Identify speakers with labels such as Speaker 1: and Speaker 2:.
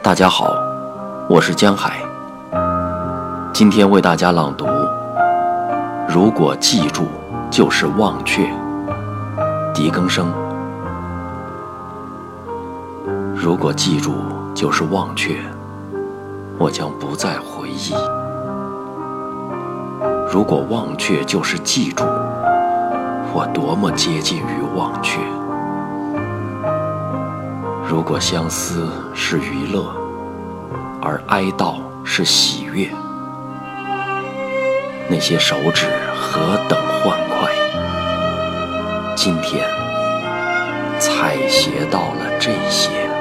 Speaker 1: 大家好，我是江海。今天为大家朗读：如果记住就是忘却。狄更生。如果记住就是忘却，我将不再回忆；如果忘却就是记住，我多么接近于忘却。如果相思是娱乐，而哀悼是喜悦，那些手指何等欢快！今天采撷到了这些。